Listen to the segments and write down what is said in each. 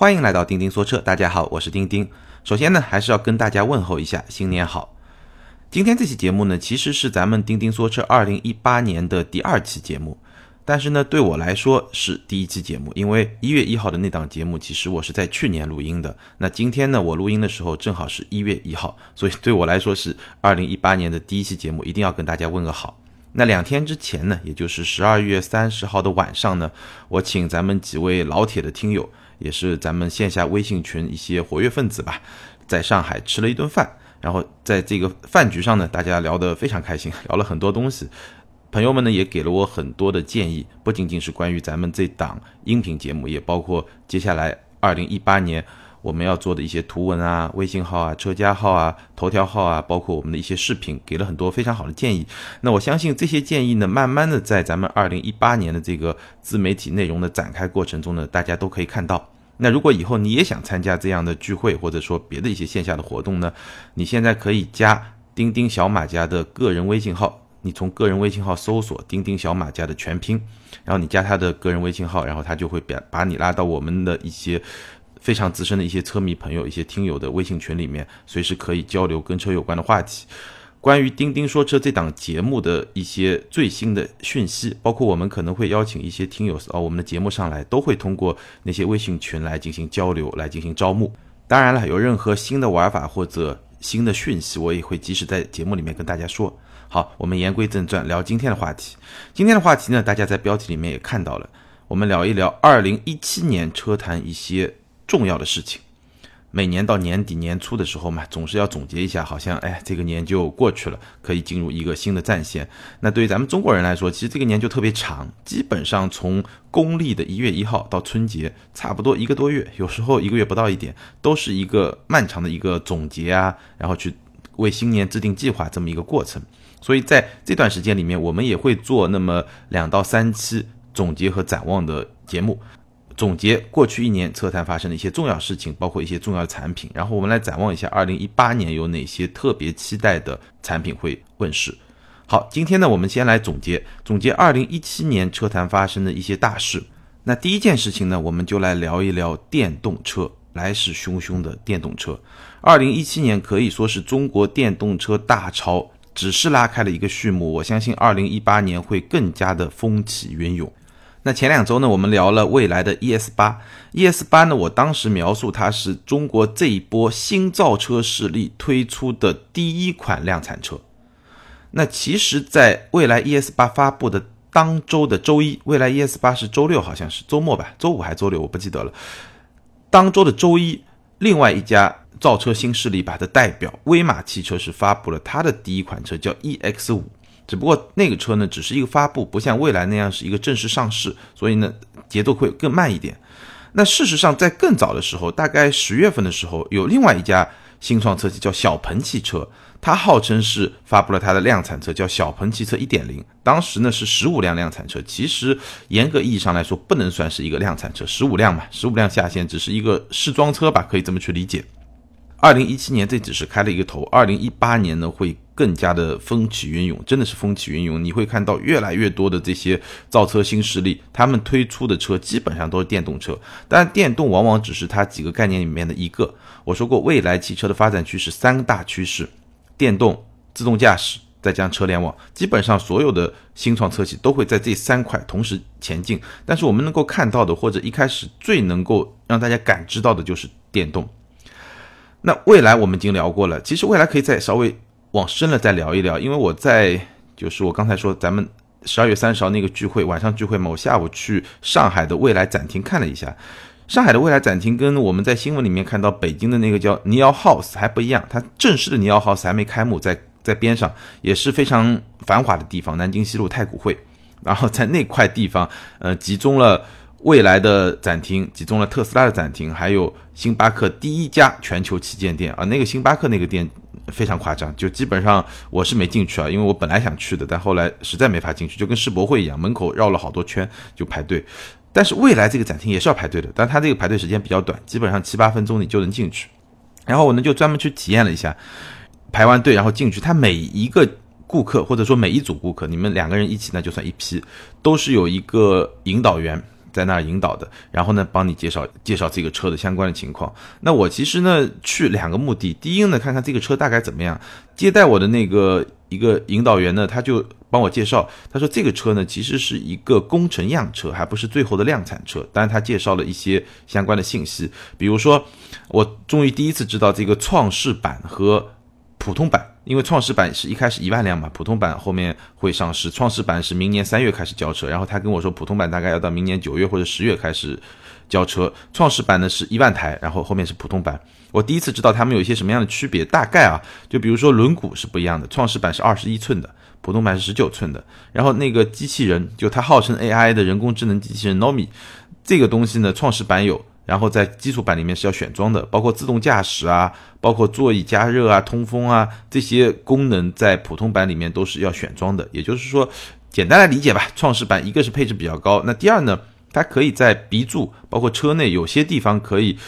欢迎来到钉钉说车，大家好，我是钉钉。首先呢，还是要跟大家问候一下，新年好。今天这期节目呢，其实是咱们钉钉说车二零一八年的第二期节目，但是呢，对我来说是第一期节目，因为一月一号的那档节目，其实我是在去年录音的。那今天呢，我录音的时候正好是一月一号，所以对我来说是二零一八年的第一期节目，一定要跟大家问个好。那两天之前呢，也就是十二月三十号的晚上呢，我请咱们几位老铁的听友，也是咱们线下微信群一些活跃分子吧，在上海吃了一顿饭。然后在这个饭局上呢，大家聊得非常开心，聊了很多东西。朋友们呢也给了我很多的建议，不仅仅是关于咱们这档音频节目，也包括接下来二零一八年我们要做的一些图文啊、微信号啊、车家号啊、头条号啊，包括我们的一些视频，给了很多非常好的建议。那我相信这些建议呢，慢慢的在咱们二零一八年的这个自媒体内容的展开过程中呢，大家都可以看到。那如果以后你也想参加这样的聚会，或者说别的一些线下的活动呢？你现在可以加钉钉小马家的个人微信号，你从个人微信号搜索“钉钉小马家”的全拼，然后你加他的个人微信号，然后他就会把把你拉到我们的一些非常资深的一些车迷朋友、一些听友的微信群里面，随时可以交流跟车有关的话题。关于钉钉说车这档节目的一些最新的讯息，包括我们可能会邀请一些听友到我们的节目上来，都会通过那些微信群来进行交流，来进行招募。当然了，有任何新的玩法或者新的讯息，我也会及时在节目里面跟大家说。好，我们言归正传，聊今天的话题。今天的话题呢，大家在标题里面也看到了，我们聊一聊二零一七年车坛一些重要的事情。每年到年底年初的时候嘛，总是要总结一下，好像哎，这个年就过去了，可以进入一个新的战线。那对于咱们中国人来说，其实这个年就特别长，基本上从公历的一月一号到春节，差不多一个多月，有时候一个月不到一点，都是一个漫长的一个总结啊，然后去为新年制定计划这么一个过程。所以在这段时间里面，我们也会做那么两到三期总结和展望的节目。总结过去一年车坛发生的一些重要事情，包括一些重要的产品，然后我们来展望一下二零一八年有哪些特别期待的产品会问世。好，今天呢，我们先来总结总结二零一七年车坛发生的一些大事。那第一件事情呢，我们就来聊一聊电动车，来势汹汹的电动车。二零一七年可以说是中国电动车大潮只是拉开了一个序幕，我相信二零一八年会更加的风起云涌。那前两周呢，我们聊了未来的 ES 八，ES 八呢，我当时描述它是中国这一波新造车势力推出的第一款量产车。那其实，在未来 ES 八发布的当周的周一，未来 ES 八是周六，好像是周末吧，周五还周六，我不记得了。当周的周一，另外一家造车新势力吧的代表威马汽车是发布了它的第一款车，叫 EX 五。只不过那个车呢，只是一个发布，不像蔚来那样是一个正式上市，所以呢，节奏会更慢一点。那事实上，在更早的时候，大概十月份的时候，有另外一家新创车企叫小鹏汽车，它号称是发布了它的量产车，叫小鹏汽车一点零。当时呢是十五辆量产车，其实严格意义上来说，不能算是一个量产车，十五辆嘛，十五辆下线，只是一个试装车吧，可以这么去理解。二零一七年这只是开了一个头，二零一八年呢会更加的风起云涌，真的是风起云涌。你会看到越来越多的这些造车新势力，他们推出的车基本上都是电动车，但电动往往只是它几个概念里面的一个。我说过，未来汽车的发展趋势三大趋势：电动、自动驾驶，再加上车联网。基本上所有的新创车企都会在这三块同时前进。但是我们能够看到的，或者一开始最能够让大家感知到的就是电动。那未来我们已经聊过了，其实未来可以再稍微往深了再聊一聊，因为我在就是我刚才说咱们十二月三十号那个聚会晚上聚会嘛，我下午去上海的未来展厅看了一下，上海的未来展厅跟我们在新闻里面看到北京的那个叫尼奥 House 还不一样，它正式的尼奥 House 还没开幕，在在边上也是非常繁华的地方，南京西路太古汇，然后在那块地方呃集中了。未来的展厅集中了特斯拉的展厅，还有星巴克第一家全球旗舰店啊！那个星巴克那个店非常夸张，就基本上我是没进去啊，因为我本来想去的，但后来实在没法进去，就跟世博会一样，门口绕了好多圈就排队。但是未来这个展厅也是要排队的，但它这个排队时间比较短，基本上七八分钟你就能进去。然后我呢就专门去体验了一下，排完队然后进去，它每一个顾客或者说每一组顾客，你们两个人一起那就算一批，都是有一个引导员。在那儿引导的，然后呢，帮你介绍介绍这个车的相关的情况。那我其实呢去两个目的，第一呢看看这个车大概怎么样。接待我的那个一个引导员呢，他就帮我介绍，他说这个车呢其实是一个工程样车，还不是最后的量产车。当然他介绍了一些相关的信息，比如说我终于第一次知道这个创世版和普通版。因为创始版是一开始一万辆嘛，普通版后面会上市。创始版是明年三月开始交车，然后他跟我说普通版大概要到明年九月或者十月开始交车。创始版呢是一万台，然后后面是普通版。我第一次知道他们有一些什么样的区别，大概啊，就比如说轮毂是不一样的，创始版是二十一寸的，普通版是十九寸的。然后那个机器人，就它号称 AI 的人工智能机器人 Nomi，这个东西呢，创始版有。然后在基础版里面是要选装的，包括自动驾驶啊，包括座椅加热啊、通风啊这些功能，在普通版里面都是要选装的。也就是说，简单来理解吧，创世版一个是配置比较高，那第二呢，它可以在鼻柱，包括车内有些地方可以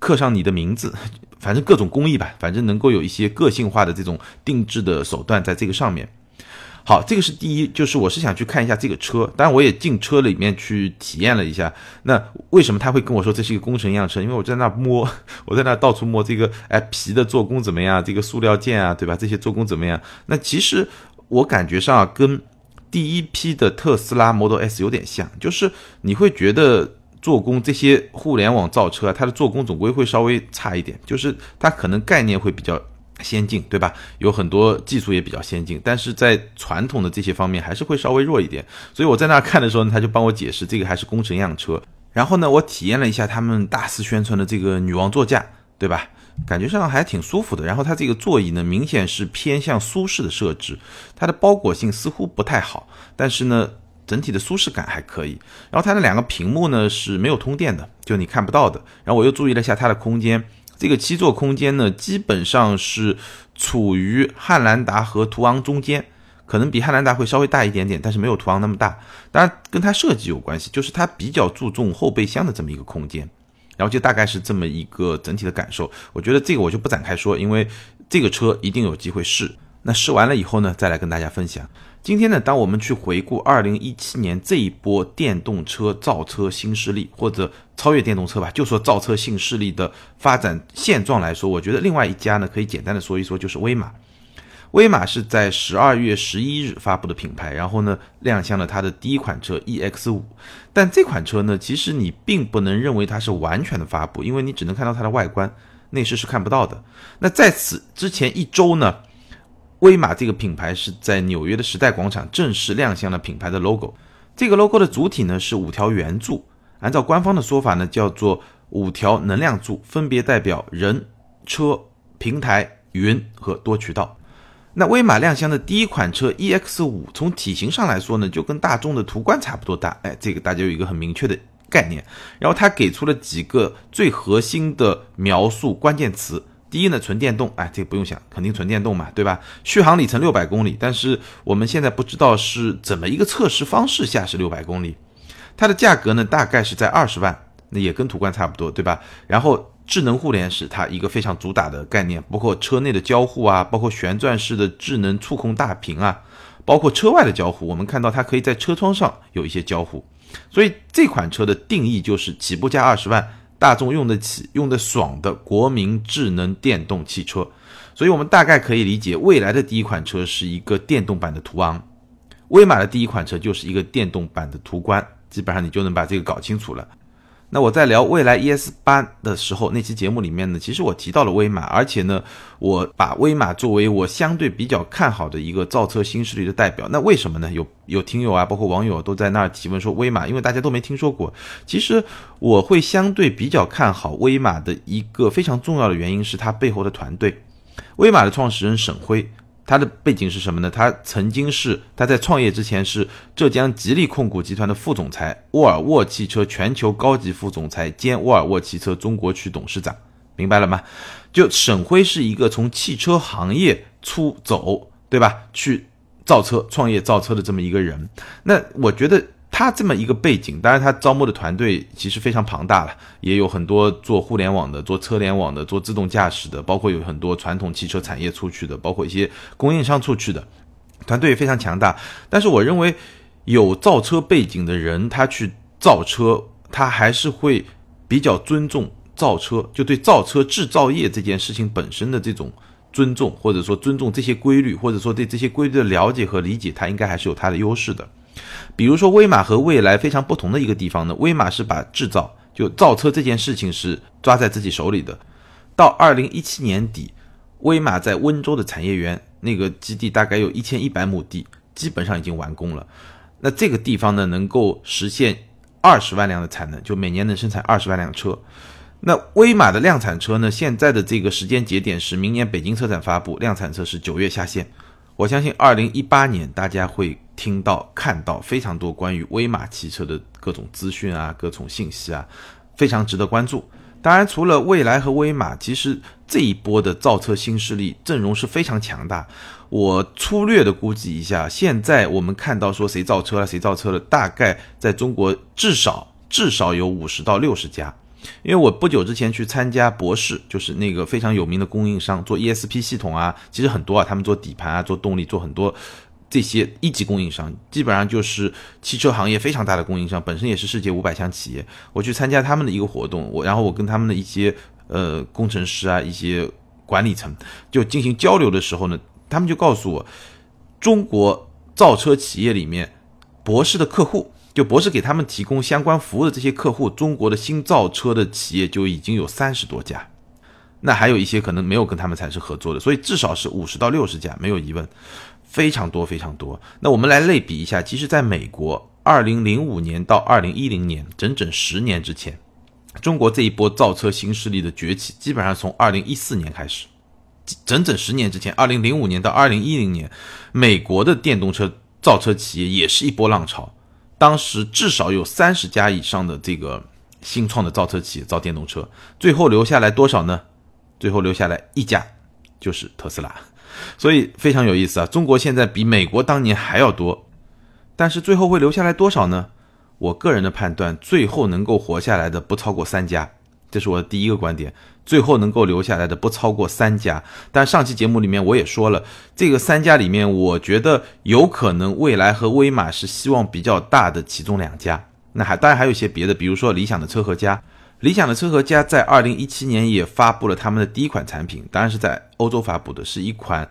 刻上你的名字，反正各种工艺吧，反正能够有一些个性化的这种定制的手段在这个上面。好，这个是第一，就是我是想去看一下这个车，当然我也进车里面去体验了一下。那为什么他会跟我说这是一个工程样车？因为我在那摸，我在那到处摸这个，哎，皮的做工怎么样？这个塑料件啊，对吧？这些做工怎么样？那其实我感觉上跟第一批的特斯拉 Model S 有点像，就是你会觉得做工这些互联网造车，它的做工总归会稍微差一点，就是它可能概念会比较。先进对吧？有很多技术也比较先进，但是在传统的这些方面还是会稍微弱一点。所以我在那看的时候呢，他就帮我解释这个还是工程样车。然后呢，我体验了一下他们大肆宣传的这个女王座驾，对吧？感觉上还挺舒服的。然后它这个座椅呢，明显是偏向舒适的设置，它的包裹性似乎不太好，但是呢，整体的舒适感还可以。然后它的两个屏幕呢是没有通电的，就你看不到的。然后我又注意了一下它的空间。这个七座空间呢，基本上是处于汉兰达和途昂中间，可能比汉兰达会稍微大一点点，但是没有途昂那么大。当然跟它设计有关系，就是它比较注重后备箱的这么一个空间，然后就大概是这么一个整体的感受。我觉得这个我就不展开说，因为这个车一定有机会试。那试完了以后呢，再来跟大家分享。今天呢，当我们去回顾二零一七年这一波电动车造车新势力，或者超越电动车吧，就说造车新势力的发展现状来说，我觉得另外一家呢，可以简单的说一说，就是威马。威马是在十二月十一日发布的品牌，然后呢，亮相了它的第一款车 EX 五。但这款车呢，其实你并不能认为它是完全的发布，因为你只能看到它的外观，内饰是看不到的。那在此之前一周呢？威马这个品牌是在纽约的时代广场正式亮相了品牌的 logo。这个 logo 的主体呢是五条圆柱，按照官方的说法呢叫做五条能量柱，分别代表人、车、平台、云和多渠道。那威马亮相的第一款车 EX 五，从体型上来说呢，就跟大众的途观差不多大。哎，这个大家有一个很明确的概念。然后它给出了几个最核心的描述关键词。第一呢，纯电动，哎，这个不用想，肯定纯电动嘛，对吧？续航里程六百公里，但是我们现在不知道是怎么一个测试方式下是六百公里。它的价格呢，大概是在二十万，那也跟途观差不多，对吧？然后智能互联是它一个非常主打的概念，包括车内的交互啊，包括旋转式的智能触控大屏啊，包括车外的交互，我们看到它可以在车窗上有一些交互，所以这款车的定义就是起步价二十万。大众用得起、用得爽的国民智能电动汽车，所以我们大概可以理解，未来的第一款车是一个电动版的途昂，威马的第一款车就是一个电动版的途观，基本上你就能把这个搞清楚了。那我在聊未来 ES 八的时候，那期节目里面呢，其实我提到了威马，而且呢，我把威马作为我相对比较看好的一个造车新势力的代表。那为什么呢？有有听友啊，包括网友都在那儿提问说威马，因为大家都没听说过。其实我会相对比较看好威马的一个非常重要的原因是它背后的团队，威马的创始人沈辉。他的背景是什么呢？他曾经是他在创业之前是浙江吉利控股集团的副总裁，沃尔沃汽车全球高级副总裁兼沃尔沃汽车中国区董事长，明白了吗？就沈辉是一个从汽车行业出走，对吧？去造车创业造车的这么一个人。那我觉得。他这么一个背景，当然他招募的团队其实非常庞大了，也有很多做互联网的、做车联网的、做自动驾驶的，包括有很多传统汽车产业出去的，包括一些供应商出去的，团队也非常强大。但是我认为，有造车背景的人，他去造车，他还是会比较尊重造车，就对造车制造业这件事情本身的这种尊重，或者说尊重这些规律，或者说对这些规律的了解和理解，它应该还是有它的优势的。比如说，威马和蔚来非常不同的一个地方呢，威马是把制造就造车这件事情是抓在自己手里的。到二零一七年底，威马在温州的产业园那个基地大概有一千一百亩地，基本上已经完工了。那这个地方呢，能够实现二十万辆的产能，就每年能生产二十万辆车。那威马的量产车呢，现在的这个时间节点是明年北京车展发布，量产车是九月下线。我相信二零一八年大家会听到、看到非常多关于威马汽车的各种资讯啊、各种信息啊，非常值得关注。当然，除了蔚来和威马，其实这一波的造车新势力阵容是非常强大。我粗略的估计一下，现在我们看到说谁造车了，谁造车了，大概在中国至少至少有五十到六十家。因为我不久之前去参加博世，就是那个非常有名的供应商，做 ESP 系统啊，其实很多啊，他们做底盘啊，做动力，做很多这些一级供应商，基本上就是汽车行业非常大的供应商，本身也是世界五百强企业。我去参加他们的一个活动，我然后我跟他们的一些呃工程师啊，一些管理层就进行交流的时候呢，他们就告诉我，中国造车企业里面，博世的客户。就博士给他们提供相关服务的这些客户，中国的新造车的企业就已经有三十多家，那还有一些可能没有跟他们产生合作的，所以至少是五十到六十家，没有疑问，非常多非常多。那我们来类比一下，其实在美国，二零零五年到二零一零年，整整十年之前，中国这一波造车新势力的崛起，基本上从二零一四年开始，整整十年之前，二零零五年到二零一零年，美国的电动车造车企业也是一波浪潮。当时至少有三十家以上的这个新创的造车企业造电动车，最后留下来多少呢？最后留下来一家，就是特斯拉。所以非常有意思啊！中国现在比美国当年还要多，但是最后会留下来多少呢？我个人的判断，最后能够活下来的不超过三家。这是我的第一个观点，最后能够留下来的不超过三家。但上期节目里面我也说了，这个三家里面，我觉得有可能蔚来和威马是希望比较大的其中两家。那还当然还有一些别的，比如说理想的车和家，理想的车和家在二零一七年也发布了他们的第一款产品，当然是在欧洲发布的，是一款。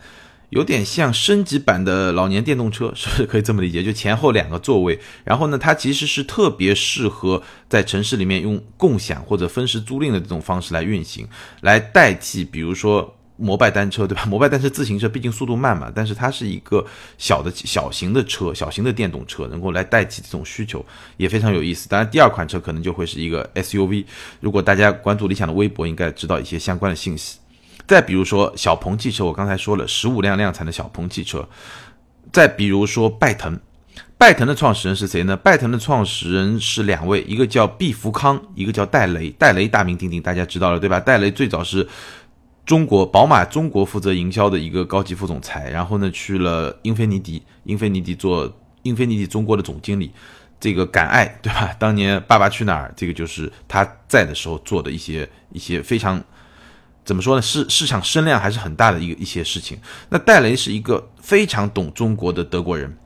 有点像升级版的老年电动车，是不是可以这么理解？就前后两个座位，然后呢，它其实是特别适合在城市里面用共享或者分时租赁的这种方式来运行，来代替比如说摩拜单车，对吧？摩拜单车自行车毕竟速度慢嘛，但是它是一个小的小型的车，小型的电动车，能够来代替这种需求，也非常有意思。当然，第二款车可能就会是一个 SUV。如果大家关注理想的微博，应该知道一些相关的信息。再比如说小鹏汽车，我刚才说了十五辆量产的小鹏汽车。再比如说拜腾，拜腾的创始人是谁呢？拜腾的创始人是两位，一个叫毕福康，一个叫戴雷。戴雷大名鼎鼎，大家知道了对吧？戴雷最早是中国宝马中国负责营销的一个高级副总裁，然后呢去了英菲尼迪，英菲尼迪做英菲尼迪中国的总经理。这个敢爱对吧？当年爸爸去哪儿，这个就是他在的时候做的一些一些非常。怎么说呢？市市场声量还是很大的一个一些事情。那戴雷是一个非常懂中国的德国人，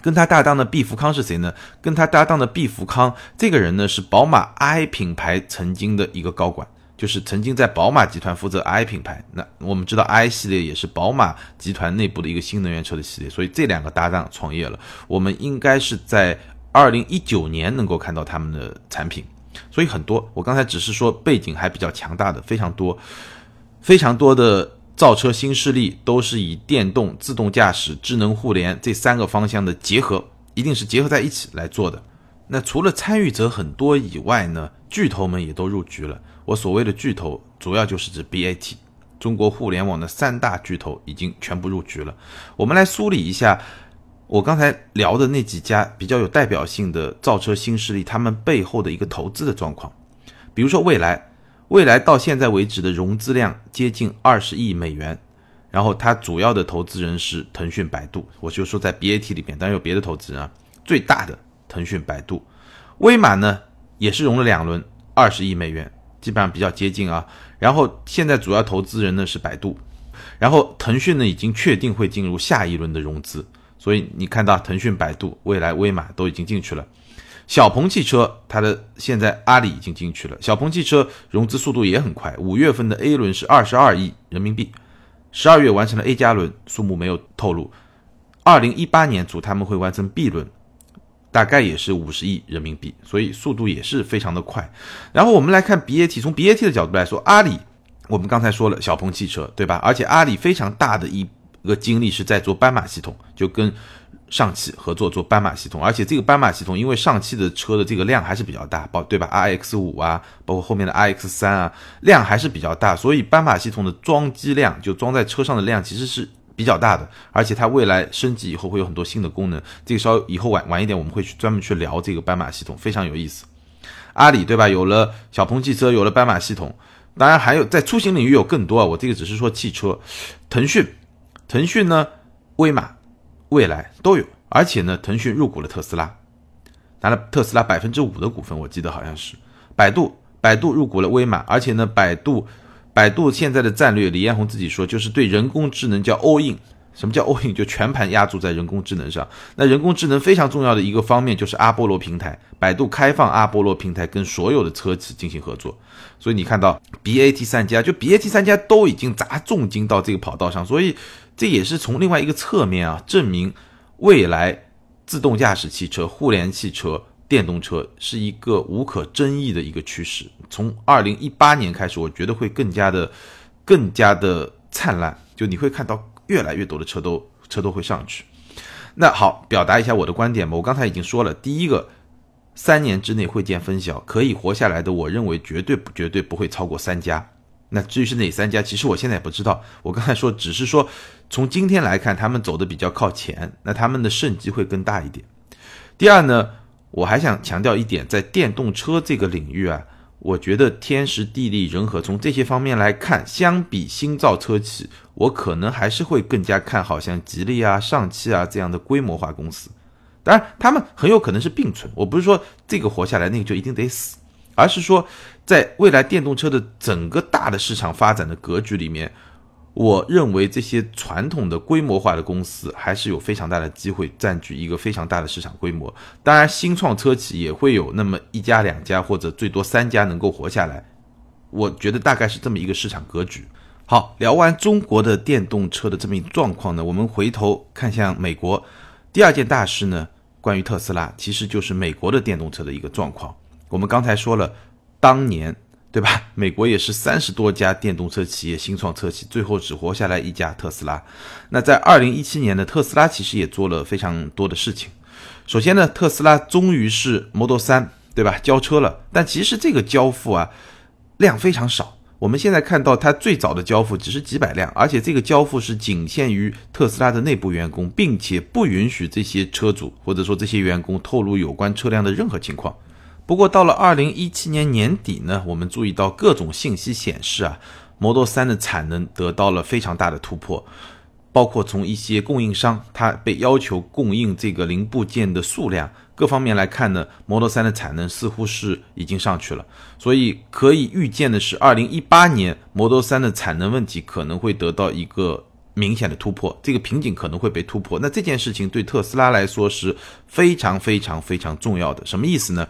跟他搭档的毕福康是谁呢？跟他搭档的毕福康这个人呢，是宝马 i 品牌曾经的一个高管，就是曾经在宝马集团负责 i 品牌。那我们知道 i 系列也是宝马集团内部的一个新能源车的系列，所以这两个搭档创业了。我们应该是在二零一九年能够看到他们的产品。所以很多，我刚才只是说背景还比较强大的，非常多，非常多的造车新势力都是以电动、自动驾驶、智能互联这三个方向的结合，一定是结合在一起来做的。那除了参与者很多以外呢，巨头们也都入局了。我所谓的巨头，主要就是指 BAT，中国互联网的三大巨头已经全部入局了。我们来梳理一下。我刚才聊的那几家比较有代表性的造车新势力，他们背后的一个投资的状况，比如说蔚来，蔚来到现在为止的融资量接近二十亿美元，然后它主要的投资人是腾讯、百度，我就说在 BAT 里边，当然有别的投资人啊，最大的腾讯、百度，威马呢也是融了两轮二十亿美元，基本上比较接近啊，然后现在主要投资人呢是百度，然后腾讯呢已经确定会进入下一轮的融资。所以你看到腾讯、百度、未来、威马都已经进去了，小鹏汽车，它的现在阿里已经进去了，小鹏汽车融资速度也很快，五月份的 A 轮是二十二亿人民币，十二月完成了 A 加轮，数目没有透露，二零一八年组他们会完成 B 轮，大概也是五十亿人民币，所以速度也是非常的快。然后我们来看 BAT，从 BAT 的角度来说，阿里，我们刚才说了小鹏汽车，对吧？而且阿里非常大的一个精力是在做斑马系统，就跟。上汽合作做斑马系统，而且这个斑马系统因为上汽的车的这个量还是比较大，包对吧？R X 五啊，包括后面的 R X 三啊，量还是比较大，所以斑马系统的装机量就装在车上的量其实是比较大的，而且它未来升级以后会有很多新的功能，这个稍以后晚晚一点我们会去专门去聊这个斑马系统，非常有意思。阿里对吧？有了小鹏汽车，有了斑马系统，当然还有在出行领域有更多啊，我这个只是说汽车。腾讯，腾讯呢，威马。未来都有，而且呢，腾讯入股了特斯拉，拿了特斯拉百分之五的股份，我记得好像是。百度，百度入股了威马，而且呢，百度，百度现在的战略，李彦宏自己说，就是对人工智能叫 all in。什么叫 all in？就全盘压注在人工智能上。那人工智能非常重要的一个方面就是阿波罗平台，百度开放阿波罗平台跟所有的车企进行合作。所以你看到 BAT 三家，就 BAT 三家都已经砸重金到这个跑道上，所以。这也是从另外一个侧面啊，证明未来自动驾驶汽车、互联汽车、电动车是一个无可争议的一个趋势。从二零一八年开始，我觉得会更加的、更加的灿烂。就你会看到越来越多的车都车都会上去。那好，表达一下我的观点吧。我刚才已经说了，第一个，三年之内会见分晓，可以活下来的，我认为绝对不绝对不会超过三家。那至于是哪三家，其实我现在也不知道。我刚才说只是说，从今天来看，他们走的比较靠前，那他们的胜机会更大一点。第二呢，我还想强调一点，在电动车这个领域啊，我觉得天时地利人和，从这些方面来看，相比新造车企，我可能还是会更加看好像吉利啊、上汽啊这样的规模化公司。当然，他们很有可能是并存，我不是说这个活下来，那个就一定得死。而是说，在未来电动车的整个大的市场发展的格局里面，我认为这些传统的规模化的公司还是有非常大的机会占据一个非常大的市场规模。当然，新创车企也会有那么一家两家或者最多三家能够活下来。我觉得大概是这么一个市场格局。好，聊完中国的电动车的这么一状况呢，我们回头看向美国，第二件大事呢，关于特斯拉，其实就是美国的电动车的一个状况。我们刚才说了，当年对吧？美国也是三十多家电动车企业、新创车企，最后只活下来一家特斯拉。那在二零一七年呢，特斯拉其实也做了非常多的事情。首先呢，特斯拉终于是 Model 三对吧交车了，但其实这个交付啊量非常少。我们现在看到它最早的交付只是几百辆，而且这个交付是仅限于特斯拉的内部员工，并且不允许这些车主或者说这些员工透露有关车辆的任何情况。不过到了二零一七年年底呢，我们注意到各种信息显示啊，Model 三的产能得到了非常大的突破，包括从一些供应商，它被要求供应这个零部件的数量各方面来看呢，Model 三的产能似乎是已经上去了，所以可以预见的是，二零一八年 Model 三的产能问题可能会得到一个明显的突破，这个瓶颈可能会被突破。那这件事情对特斯拉来说是非常非常非常重要的，什么意思呢？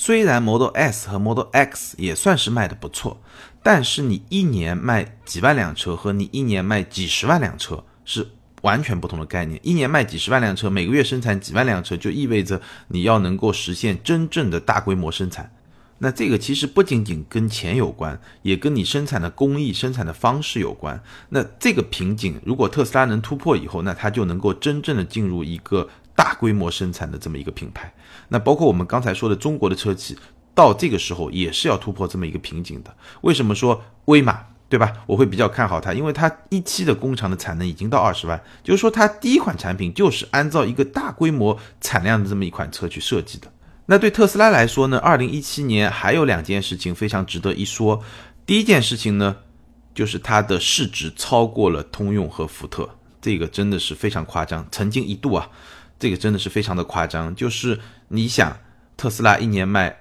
虽然 Model S 和 Model X 也算是卖的不错，但是你一年卖几万辆车和你一年卖几十万辆车是完全不同的概念。一年卖几十万辆车，每个月生产几万辆车，就意味着你要能够实现真正的大规模生产。那这个其实不仅仅跟钱有关，也跟你生产的工艺、生产的方式有关。那这个瓶颈，如果特斯拉能突破以后，那它就能够真正的进入一个。大规模生产的这么一个品牌，那包括我们刚才说的中国的车企，到这个时候也是要突破这么一个瓶颈的。为什么说威马对吧？我会比较看好它，因为它一期的工厂的产能已经到二十万，就是说它第一款产品就是按照一个大规模产量的这么一款车去设计的。那对特斯拉来说呢，二零一七年还有两件事情非常值得一说。第一件事情呢，就是它的市值超过了通用和福特，这个真的是非常夸张，曾经一度啊。这个真的是非常的夸张，就是你想，特斯拉一年卖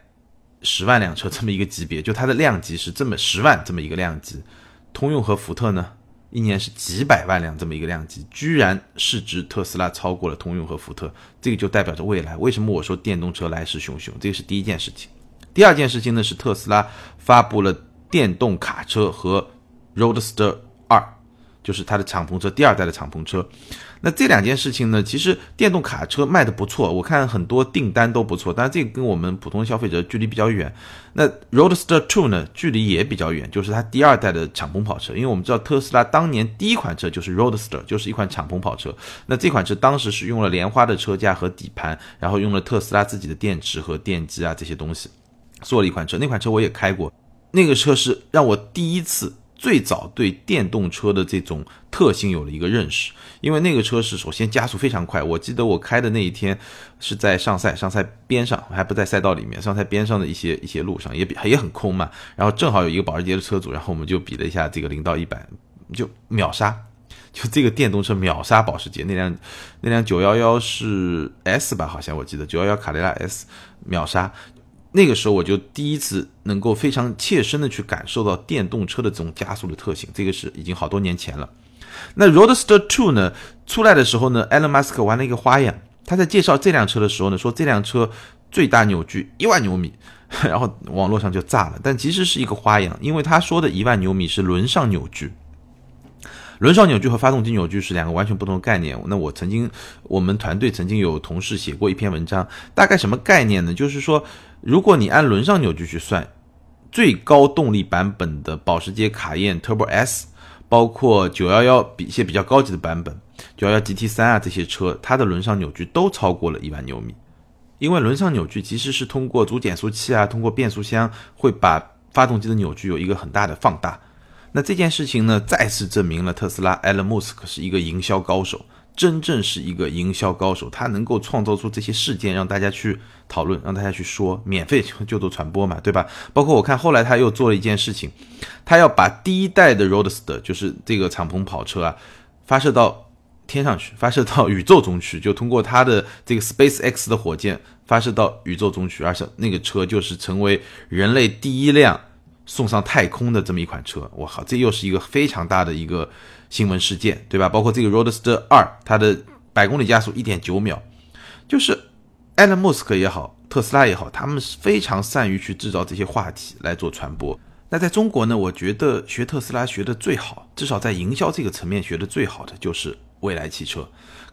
十万辆车这么一个级别，就它的量级是这么十万这么一个量级，通用和福特呢，一年是几百万辆这么一个量级，居然市值特斯拉超过了通用和福特，这个就代表着未来。为什么我说电动车来势汹汹？这个是第一件事情。第二件事情呢是特斯拉发布了电动卡车和 Roadster 二。就是它的敞篷车，第二代的敞篷车。那这两件事情呢，其实电动卡车卖的不错，我看很多订单都不错。但是这个跟我们普通消费者距离比较远。那 Roadster Two 呢，距离也比较远，就是它第二代的敞篷跑车。因为我们知道特斯拉当年第一款车就是 Roadster，就是一款敞篷跑车。那这款车当时是用了莲花的车架和底盘，然后用了特斯拉自己的电池和电机啊这些东西做了一款车。那款车我也开过，那个车是让我第一次。最早对电动车的这种特性有了一个认识，因为那个车是首先加速非常快。我记得我开的那一天是在上赛，上赛边上还不在赛道里面，上赛边上的一些一些路上也比也很空嘛。然后正好有一个保时捷的车主，然后我们就比了一下这个零到一百，就秒杀，就这个电动车秒杀保时捷那辆那辆九幺幺是 S 吧，好像我记得九幺幺卡雷拉 S 秒杀。那个时候我就第一次能够非常切身的去感受到电动车的这种加速的特性，这个是已经好多年前了。那 Roadster Two 呢出来的时候呢，Elon Musk 玩了一个花样，他在介绍这辆车的时候呢，说这辆车最大扭矩一万牛米，然后网络上就炸了。但其实是一个花样，因为他说的一万牛米是轮上扭矩。轮上扭矩和发动机扭矩是两个完全不同的概念。那我曾经，我们团队曾经有同事写过一篇文章，大概什么概念呢？就是说，如果你按轮上扭矩去算，最高动力版本的保时捷卡宴 Turbo S，包括911比一些比较高级的版本，911 GT3 啊这些车，它的轮上扭矩都超过了一万牛米。因为轮上扭矩其实是通过主减速器啊，通过变速箱会把发动机的扭矩有一个很大的放大。那这件事情呢，再次证明了特斯拉 Elon Musk 是一个营销高手，真正是一个营销高手。他能够创造出这些事件，让大家去讨论，让大家去说，免费就就做传播嘛，对吧？包括我看后来他又做了一件事情，他要把第一代的 Roadster，就是这个敞篷跑车啊，发射到天上去，发射到宇宙中去，就通过他的这个 Space X 的火箭发射到宇宙中去，而且那个车就是成为人类第一辆。送上太空的这么一款车，我靠，这又是一个非常大的一个新闻事件，对吧？包括这个 Roadster 二，它的百公里加速一点九秒，就是埃隆·穆斯克也好，特斯拉也好，他们是非常善于去制造这些话题来做传播。那在中国呢，我觉得学特斯拉学的最好，至少在营销这个层面学的最好的就是蔚来汽车。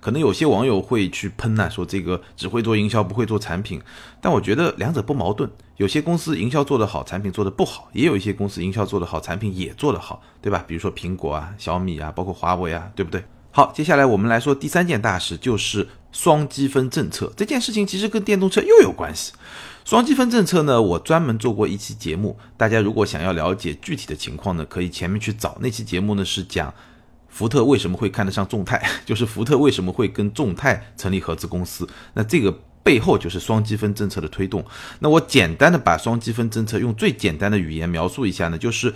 可能有些网友会去喷呐，说这个只会做营销，不会做产品。但我觉得两者不矛盾。有些公司营销做得好，产品做得不好；也有一些公司营销做得好，产品也做得好，对吧？比如说苹果啊、小米啊，包括华为啊，对不对？好，接下来我们来说第三件大事，就是双积分政策。这件事情其实跟电动车又有关系。双积分政策呢，我专门做过一期节目，大家如果想要了解具体的情况呢，可以前面去找。那期节目呢是讲。福特为什么会看得上众泰？就是福特为什么会跟众泰成立合资公司？那这个背后就是双积分政策的推动。那我简单的把双积分政策用最简单的语言描述一下呢，就是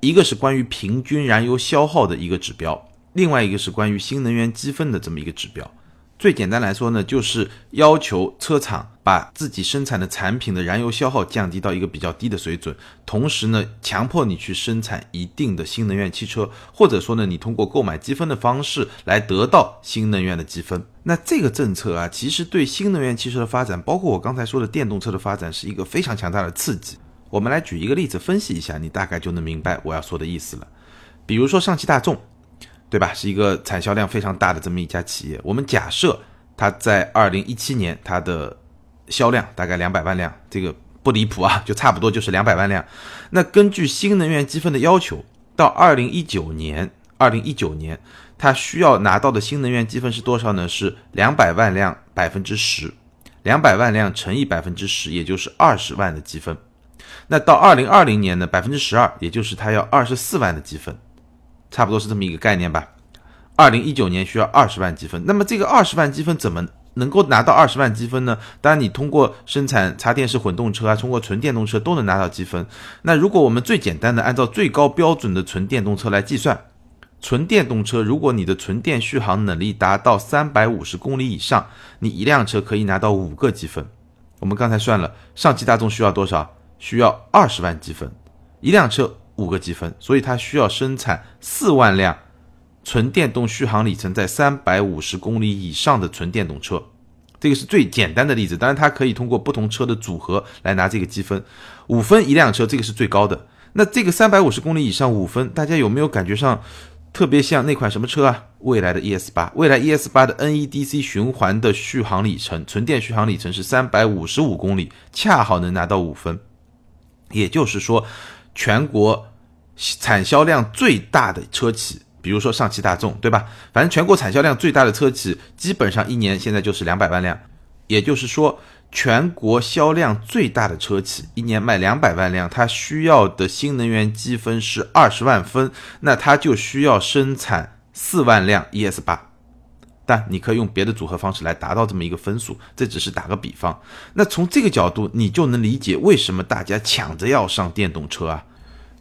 一个是关于平均燃油消耗的一个指标，另外一个是关于新能源积分的这么一个指标。最简单来说呢，就是要求车厂把自己生产的产品的燃油消耗降低到一个比较低的水准，同时呢，强迫你去生产一定的新能源汽车，或者说呢，你通过购买积分的方式来得到新能源的积分。那这个政策啊，其实对新能源汽车的发展，包括我刚才说的电动车的发展，是一个非常强大的刺激。我们来举一个例子分析一下，你大概就能明白我要说的意思了。比如说上汽大众。对吧？是一个产销量非常大的这么一家企业。我们假设它在二零一七年它的销量大概两百万辆，这个不离谱啊，就差不多就是两百万辆。那根据新能源积分的要求，到二零一九年，二零一九年它需要拿到的新能源积分是多少呢？是两百万辆百分之十，两百万辆乘以百分之十，也就是二十万的积分。那到二零二零年呢，百分之十二，也就是它要二十四万的积分。差不多是这么一个概念吧。二零一九年需要二十万积分，那么这个二十万积分怎么能够拿到二十万积分呢？当然，你通过生产插电式混动车啊，通过纯电动车都能拿到积分。那如果我们最简单的按照最高标准的纯电动车来计算，纯电动车如果你的纯电续航能力达到三百五十公里以上，你一辆车可以拿到五个积分。我们刚才算了，上汽大众需要多少？需要二十万积分，一辆车。五个积分，所以它需要生产四万辆纯电动续航里程在三百五十公里以上的纯电动车。这个是最简单的例子，当然它可以通过不同车的组合来拿这个积分，五分一辆车，这个是最高的。那这个三百五十公里以上五分，大家有没有感觉上特别像那款什么车啊？未来的 ES 八，未来 ES 八的 NEDC 循环的续航里程，纯电续航里程是三百五十五公里，恰好能拿到五分。也就是说，全国产销量最大的车企。比如说上汽大众，对吧？反正全国产销量最大的车企，基本上一年现在就是两百万辆。也就是说，全国销量最大的车企一年卖两百万辆，它需要的新能源积分是二十万分，那它就需要生产四万辆 ES 八。但你可以用别的组合方式来达到这么一个分数，这只是打个比方。那从这个角度，你就能理解为什么大家抢着要上电动车啊。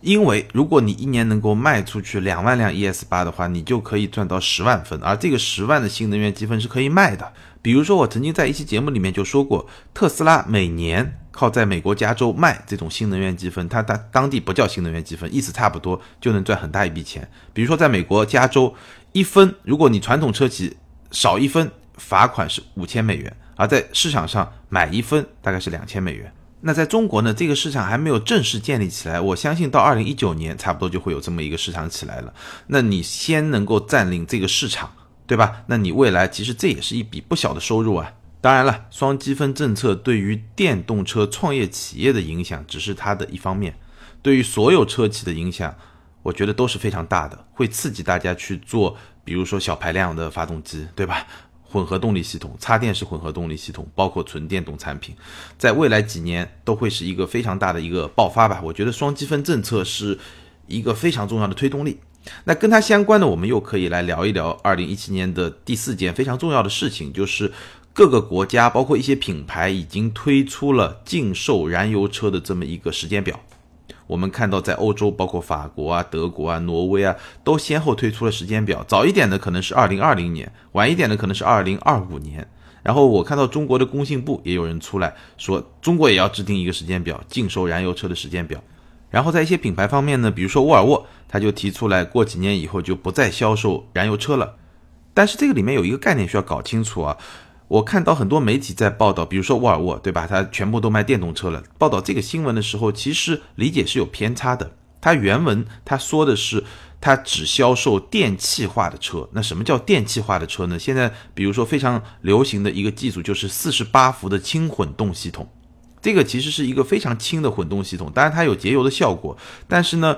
因为如果你一年能够卖出去两万辆 ES 八的话，你就可以赚到十万分，而这个十万的新能源积分是可以卖的。比如说，我曾经在一期节目里面就说过，特斯拉每年靠在美国加州卖这种新能源积分，它它当地不叫新能源积分，意思差不多，就能赚很大一笔钱。比如说，在美国加州一分，如果你传统车企少一分，罚款是五千美元；而在市场上买一分，大概是两千美元。那在中国呢，这个市场还没有正式建立起来。我相信到二零一九年，差不多就会有这么一个市场起来了。那你先能够占领这个市场，对吧？那你未来其实这也是一笔不小的收入啊。当然了，双积分政策对于电动车创业企业的影响只是它的一方面，对于所有车企的影响，我觉得都是非常大的，会刺激大家去做，比如说小排量的发动机，对吧？混合动力系统、插电式混合动力系统，包括纯电动产品，在未来几年都会是一个非常大的一个爆发吧。我觉得双积分政策是一个非常重要的推动力。那跟它相关的，我们又可以来聊一聊二零一七年的第四件非常重要的事情，就是各个国家，包括一些品牌，已经推出了禁售燃油车的这么一个时间表。我们看到，在欧洲，包括法国啊、德国啊、挪威啊，都先后推出了时间表。早一点的可能是二零二零年，晚一点的可能是二零二五年。然后我看到中国的工信部也有人出来说，中国也要制定一个时间表，禁售燃油车的时间表。然后在一些品牌方面呢，比如说沃尔沃，他就提出来过几年以后就不再销售燃油车了。但是这个里面有一个概念需要搞清楚啊。我看到很多媒体在报道，比如说沃尔沃，对吧？它全部都卖电动车了。报道这个新闻的时候，其实理解是有偏差的。它原文它说的是，它只销售电气化的车。那什么叫电气化的车呢？现在比如说非常流行的一个技术就是四十八伏的轻混动系统，这个其实是一个非常轻的混动系统，当然它有节油的效果，但是呢，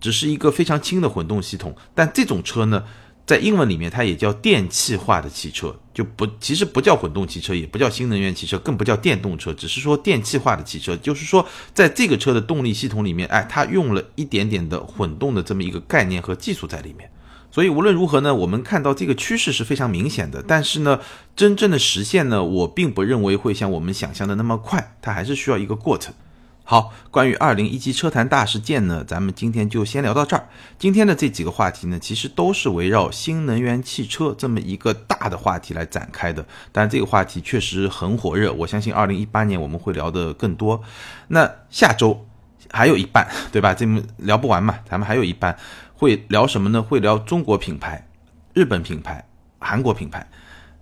只是一个非常轻的混动系统。但这种车呢？在英文里面，它也叫电气化的汽车，就不其实不叫混动汽车，也不叫新能源汽车，更不叫电动车，只是说电气化的汽车。就是说，在这个车的动力系统里面，哎，它用了一点点的混动的这么一个概念和技术在里面。所以无论如何呢，我们看到这个趋势是非常明显的。但是呢，真正的实现呢，我并不认为会像我们想象的那么快，它还是需要一个过程。好，关于二零一七车坛大事件呢，咱们今天就先聊到这儿。今天的这几个话题呢，其实都是围绕新能源汽车这么一个大的话题来展开的。但这个话题确实很火热，我相信二零一八年我们会聊得更多。那下周还有一半，对吧？这么聊不完嘛，咱们还有一半会聊什么呢？会聊中国品牌、日本品牌、韩国品牌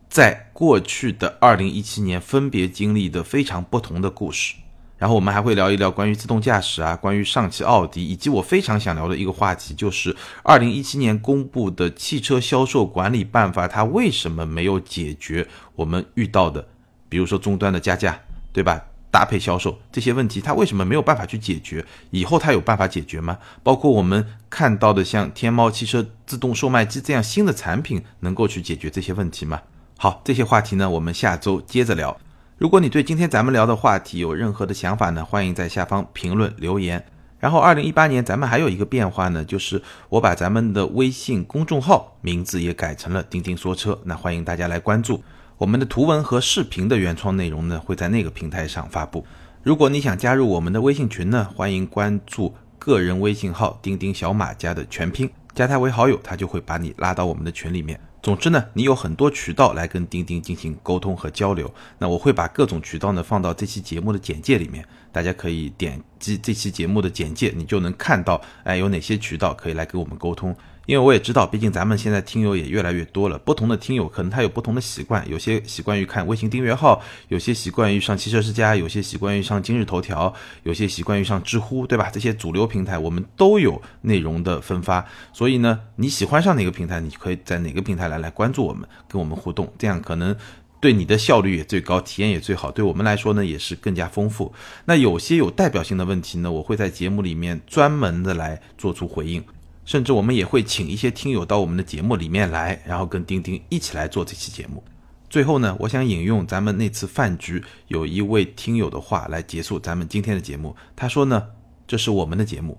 在过去的二零一七年分别经历的非常不同的故事。然后我们还会聊一聊关于自动驾驶啊，关于上汽奥迪，以及我非常想聊的一个话题，就是二零一七年公布的汽车销售管理办法，它为什么没有解决我们遇到的，比如说终端的加价，对吧？搭配销售这些问题，它为什么没有办法去解决？以后它有办法解决吗？包括我们看到的像天猫汽车自动售卖机这样新的产品，能够去解决这些问题吗？好，这些话题呢，我们下周接着聊。如果你对今天咱们聊的话题有任何的想法呢，欢迎在下方评论留言。然后，二零一八年咱们还有一个变化呢，就是我把咱们的微信公众号名字也改成了钉钉说车，那欢迎大家来关注。我们的图文和视频的原创内容呢，会在那个平台上发布。如果你想加入我们的微信群呢，欢迎关注个人微信号钉钉小马家的全拼，加他为好友，他就会把你拉到我们的群里面。总之呢，你有很多渠道来跟钉钉进行沟通和交流。那我会把各种渠道呢放到这期节目的简介里面，大家可以点击这期节目的简介，你就能看到，哎，有哪些渠道可以来跟我们沟通。因为我也知道，毕竟咱们现在听友也越来越多了，不同的听友可能他有不同的习惯，有些习惯于看微信订阅号，有些习惯于上汽车之家，有些习惯于上今日头条，有些习惯于上知乎，对吧？这些主流平台我们都有内容的分发，所以呢，你喜欢上哪个平台，你可以在哪个平台来来关注我们，跟我们互动，这样可能。对你的效率也最高，体验也最好。对我们来说呢，也是更加丰富。那有些有代表性的问题呢，我会在节目里面专门的来做出回应，甚至我们也会请一些听友到我们的节目里面来，然后跟钉钉一起来做这期节目。最后呢，我想引用咱们那次饭局有一位听友的话来结束咱们今天的节目。他说呢，这是我们的节目。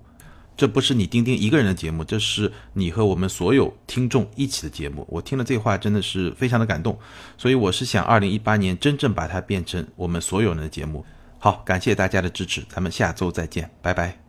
这不是你钉钉一个人的节目，这是你和我们所有听众一起的节目。我听了这话真的是非常的感动，所以我是想，二零一八年真正把它变成我们所有人的节目。好，感谢大家的支持，咱们下周再见，拜拜。